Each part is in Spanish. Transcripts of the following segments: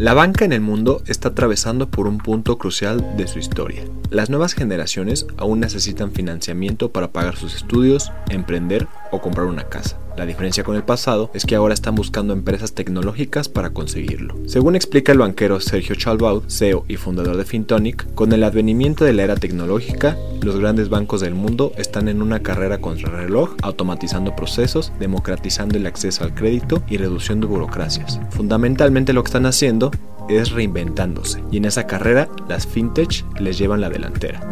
La banca en el mundo está atravesando por un punto crucial de su historia. Las nuevas generaciones aún necesitan financiamiento para pagar sus estudios, emprender o comprar una casa. La diferencia con el pasado es que ahora están buscando empresas tecnológicas para conseguirlo. Según explica el banquero Sergio Chalbaud, CEO y fundador de Fintonic, con el advenimiento de la era tecnológica, los grandes bancos del mundo están en una carrera contra el reloj, automatizando procesos, democratizando el acceso al crédito y reduciendo burocracias. Fundamentalmente lo que están haciendo es reinventándose, y en esa carrera las fintech les llevan la delantera.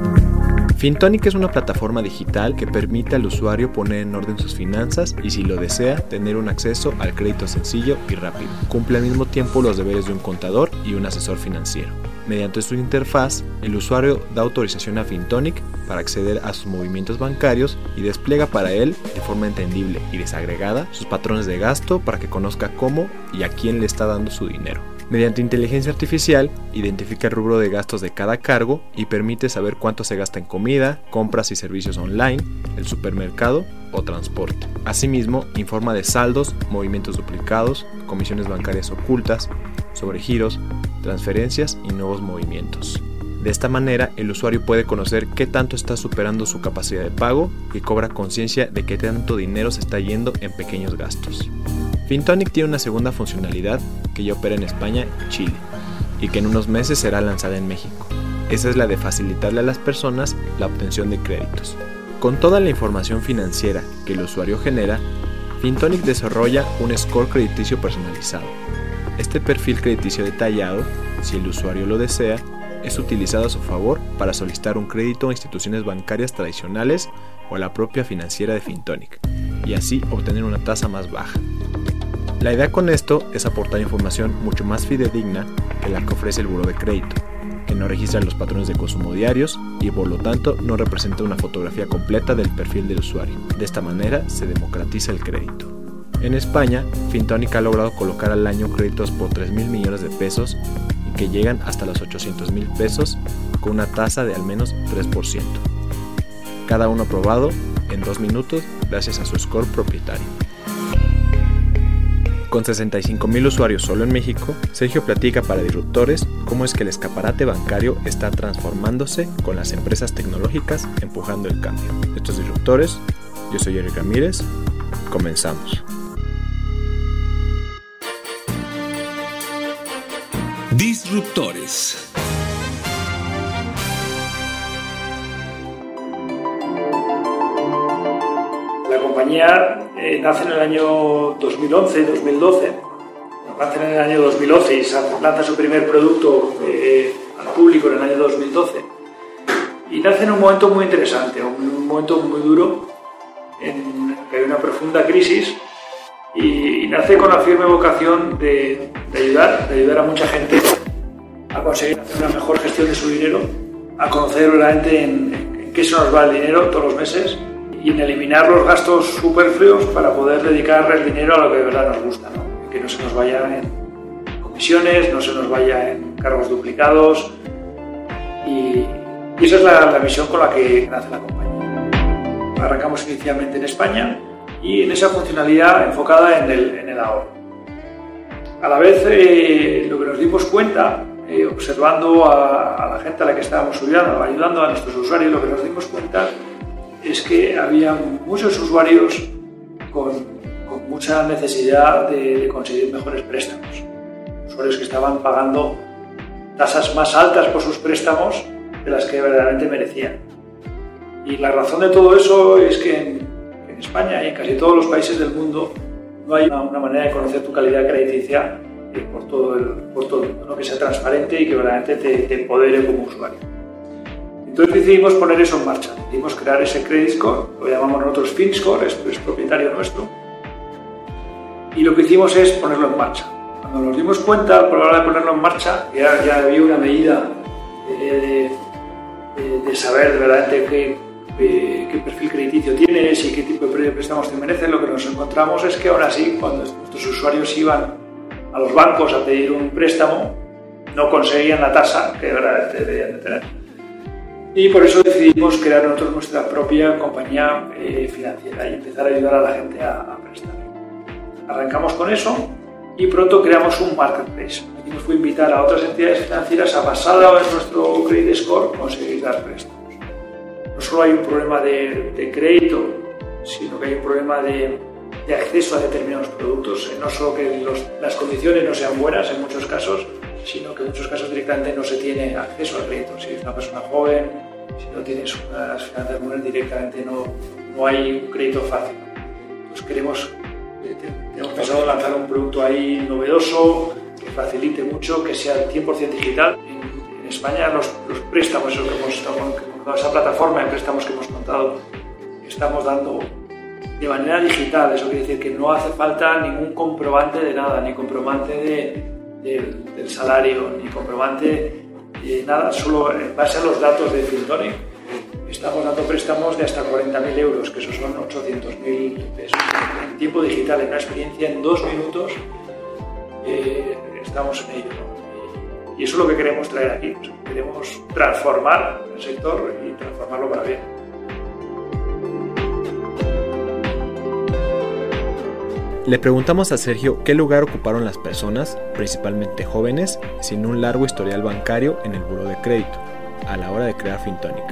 Fintonic es una plataforma digital que permite al usuario poner en orden sus finanzas y si lo desea tener un acceso al crédito sencillo y rápido. Cumple al mismo tiempo los deberes de un contador y un asesor financiero. Mediante su interfaz, el usuario da autorización a Fintonic para acceder a sus movimientos bancarios y despliega para él, de forma entendible y desagregada, sus patrones de gasto para que conozca cómo y a quién le está dando su dinero. Mediante inteligencia artificial, identifica el rubro de gastos de cada cargo y permite saber cuánto se gasta en comida, compras y servicios online, el supermercado o transporte. Asimismo, informa de saldos, movimientos duplicados, comisiones bancarias ocultas, sobregiros, transferencias y nuevos movimientos. De esta manera, el usuario puede conocer qué tanto está superando su capacidad de pago y cobra conciencia de qué tanto dinero se está yendo en pequeños gastos. Fintonic tiene una segunda funcionalidad que ya opera en España y Chile, y que en unos meses será lanzada en México. Esa es la de facilitarle a las personas la obtención de créditos. Con toda la información financiera que el usuario genera, Fintonic desarrolla un score crediticio personalizado. Este perfil crediticio detallado, si el usuario lo desea, es utilizado a su favor para solicitar un crédito a instituciones bancarias tradicionales o a la propia financiera de Fintonic, y así obtener una tasa más baja. La idea con esto es aportar información mucho más fidedigna que la que ofrece el buro de crédito, que no registra los patrones de consumo diarios y por lo tanto no representa una fotografía completa del perfil del usuario. De esta manera se democratiza el crédito. En España, Fintonic ha logrado colocar al año créditos por 3 mil millones de pesos y que llegan hasta los 800 mil pesos con una tasa de al menos 3%. Cada uno aprobado en dos minutos gracias a su score propietario. Con 65.000 usuarios solo en México, Sergio platica para Disruptores cómo es que el escaparate bancario está transformándose con las empresas tecnológicas empujando el cambio. Estos Disruptores, yo soy Eric Ramírez, comenzamos. Disruptores. La compañía eh, nace en el año 2011, 2012. Nace en el año 2011 y lanza su primer producto eh, al público en el año 2012. Y nace en un momento muy interesante, un, momento muy duro, en que hay una profunda crisis y, nace con la firme vocación de, ayudar, de ayudar a mucha gente a conseguir hacer una mejor gestión de su dinero, a conocer realmente en, en qué se nos va el dinero todos los meses y en eliminar los gastos superfluos para poder dedicar el dinero a lo que de verdad nos gusta, ¿no? que no se nos vaya en comisiones, no se nos vaya en cargos duplicados y, esa es la, la, visión con la que nace la compañía. Arrancamos inicialmente en España y en esa funcionalidad enfocada en el, en el ahorro. A la vez, eh, lo que nos dimos cuenta, eh, observando a, a, la gente a la que estábamos ayudando, ayudando a nuestros usuarios, lo que nos dimos cuenta es que había muchos usuarios con, mucha necesidad de, conseguir mejores préstamos. Usuarios que estaban pagando tasas más altas por sus préstamos de las que verdaderamente merecían. Y la razón de todo eso es que en, España y en casi todos los países del mundo no hay una, una manera de conocer tu calidad crediticia eh, por, todo el, por todo el mundo, ¿no? que sea transparente y que verdaderamente te, te empodere como usuario. Entonces decidimos poner eso en marcha, decidimos crear ese credit score, lo llamamos nosotros FinScore, es, es propietario nuestro, y lo que hicimos es ponerlo en marcha. Cuando nos dimos cuenta, por la hora de ponerlo en marcha, ya, había una medida de, de, de saber verdad qué, perfil crediticio tienes y qué tipo de préstamos te merecen, lo que nos encontramos es que aún así, cuando nuestros usuarios iban a los bancos a pedir un préstamo, no conseguían la tasa que ahora deberían de tener. Y por eso decidimos crear nosotros nuestra propia compañía eh, financiera y empezar a ayudar a la gente a, a, prestar. Arrancamos con eso y pronto creamos un marketplace. Y nos fue invitar a otras entidades financieras a basada en nuestro credit score conseguir dar préstamos. No solo hay un problema de, de crédito, sino que hay un problema de, de, acceso a determinados productos. No solo que los, las condiciones no sean buenas en muchos casos, sino que en muchos casos directamente no se tiene acceso al crédito. Si es una persona joven, si no tienes unas finanzas buenas, directamente no, no hay un crédito fácil. Pues queremos, eh, hemos pensado lanzar un producto ahí novedoso, que facilite mucho, que sea 100% digital. En, en España los, los, préstamos, eso que hemos estado, esa plataforma de préstamos que hemos montado, estamos dando de manera digital. Eso quiere decir que no hace falta ningún comprobante de nada, ni comprobante de, del, salario, ni comprobante, eh, nada, solo en base a los datos de Fintonic. Estamos dando préstamos de hasta 40.000 euros, que eso son 800.000 pesos. En tiempo digital, en una experiencia en dos minutos, eh, estamos en ello. Y eso es lo que queremos traer aquí. Queremos transformar el sector y transformarlo para bien. Le preguntamos a Sergio qué lugar ocuparon las personas, principalmente jóvenes, sin un largo historial bancario en el buro de crédito, a la hora de crear Fintonic,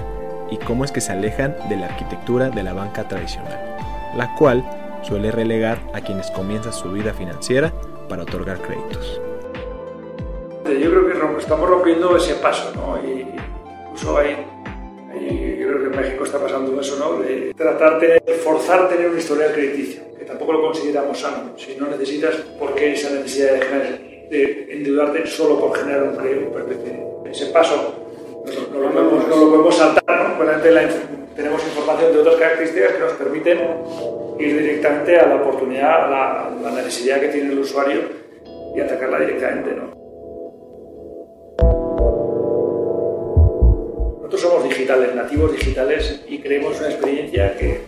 y cómo es que se alejan de la arquitectura de la banca tradicional, la cual suele relegar a quienes comienzan su vida financiera para otorgar créditos. Yo creo que estamos rompiendo ese paso, ¿no? Incluso hay, México está pasando eso, ¿no? De forzar tener un historial crediticio, que tampoco lo consideramos sano. Si no necesitas, ¿por qué esa necesidad de, generar, de endeudarte solo por generar un crédito? Ese paso no, lo, podemos, no lo podemos saltar. La, tenemos información de otras características que nos permiten ir directamente a la oportunidad, a la, a la necesidad que tiene el usuario y atacarla directamente, ¿no? Somos digitales, nativos digitales, y creemos una experiencia que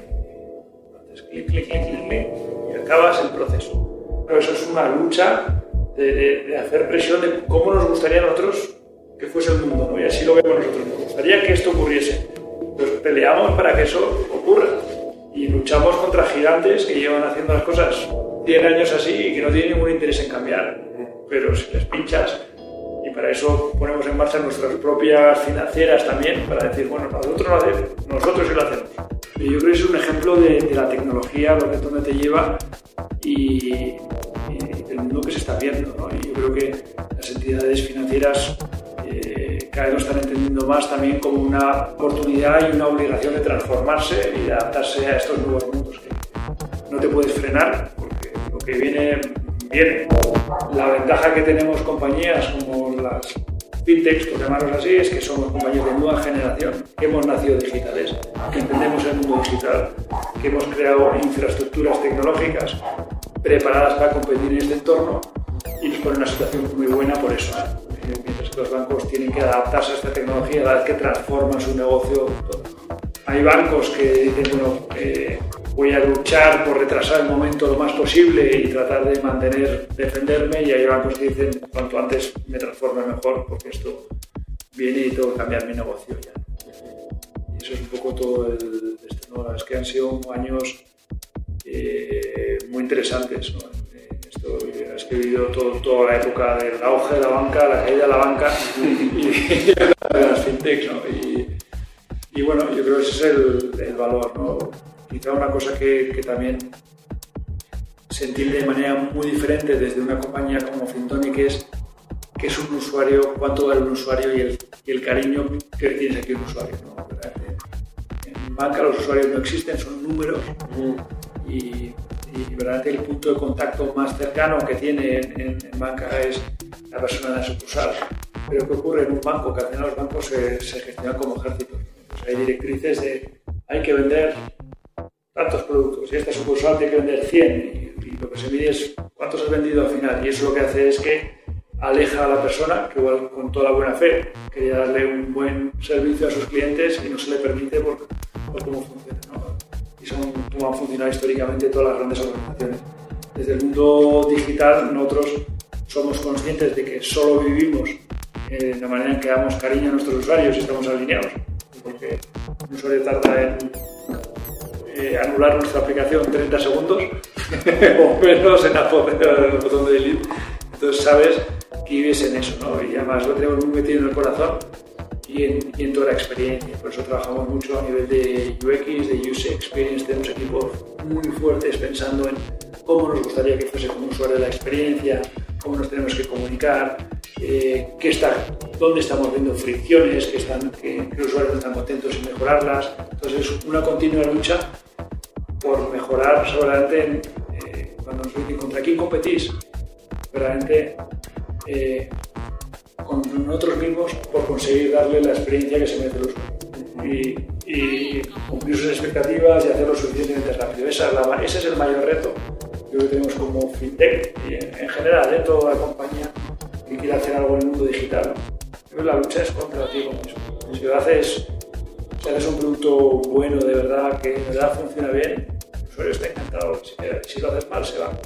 haces clic, clic, clic, clic, y acabas el proceso. Pero eso es una lucha de, de, de, hacer presión de cómo nos gustaría a nosotros que fuese el mundo, ¿no? y así lo vemos nosotros. Nos gustaría que esto ocurriese. Pues peleamos para que eso ocurra. Y luchamos contra gigantes que llevan haciendo las cosas 100 años así y que no tienen ningún interés en cambiar. Pero si les pinchas, para eso ponemos en marcha nuestras propias financieras también, para decir, bueno, nosotros lo hacemos, nosotros sí lo hacemos. Y yo creo que es un ejemplo de, de la tecnología, lo que donde te lleva y, y, el mundo que se está viendo. ¿no? Y yo creo que las entidades financieras eh, cada vez lo están entendiendo más también como una oportunidad y una obligación de transformarse y de adaptarse a estos nuevos mundos que no te puedes frenar porque lo que viene viene. La ventaja que tenemos compañías como las fintechs, por llamarlos así, es que somos compañías de nueva generación, que hemos nacido digitales, que entendemos el mundo digital, que hemos creado infraestructuras tecnológicas preparadas para competir en este entorno y nos pone en una situación muy buena por eso. ¿eh? Mientras que los bancos tienen que adaptarse a esta tecnología, a la vez que transforman su negocio. Hay bancos que dicen, bueno, eh, voy a luchar por retrasar el momento lo más posible y tratar de mantener, defenderme y hay bancos que dicen cuanto antes me transforme mejor porque esto viene y tengo que cambiar mi negocio ya. Y eso es un poco todo el. Es que han sido años eh, muy interesantes, ¿no? Esto, has vivido todo, toda la época del auge de la banca, la caída de la banca y de las fintechs. Y, bueno, yo creo que ese es el, valor. Quizá una cosa que, también se entiende de manera muy diferente desde una compañía como Fintonic es que es un usuario, cuánto vale un usuario y el, cariño que tienes aquí un usuario. ¿no? En banca los usuarios no existen, son números y verdaderamente el punto de contacto más cercano que tiene en, banca es la persona de la sucursal. Pero ¿qué ocurre en un banco? Que al final los bancos se gestionan como ejércitos. hay directrices de hay que vender tantos productos y esta sucursal tiene que vender 100 y, lo que se mide es cuántos has vendido al final y eso lo que hace es que aleja a la persona que igual con toda la buena fe quería darle un buen servicio a sus clientes y no se le permite por, cómo funciona. Y son como han funcionado históricamente todas las grandes organizaciones. Desde el mundo digital nosotros somos conscientes de que solo vivimos eh, de la manera en que damos cariño a nuestros usuarios y estamos alineados. Porque un usuario tarda en eh, anular nuestra aplicación 30 segundos o menos en poner el botón de delete. Entonces sabes que vives en eso, ¿no? Y además lo tenemos muy metido en el corazón y en, y en, toda la experiencia. Por eso trabajamos mucho a nivel de UX, de User Experience. Tenemos equipos muy fuertes pensando en cómo nos gustaría que fuese como usuario la experiencia, cómo nos tenemos que comunicar, eh, qué está, dónde estamos viendo fricciones, que, están, que, los usuarios no están contentos y mejorarlas. Entonces es una continua lucha mejorar seguramente eh, cuando nos dicen contra quién competís, verdaderamente eh, con nosotros mismos por conseguir darle la experiencia que se merece el usuario y, cumplir sus expectativas y hacerlo suficientemente rápido. Esa ese es el mayor reto que tenemos como fintech y en, general de toda la compañía que quiere hacer algo en el mundo digital. la lucha es contra ti mismo. Si lo haces, si haces un producto bueno de verdad, que de verdad funciona bien, usuario está encantado. Si, si lo haces mal, se va.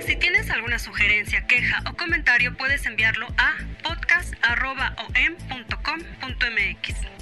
Si tienes alguna sugerencia, queja o comentario, puedes enviarlo a podcast.om.com.mx.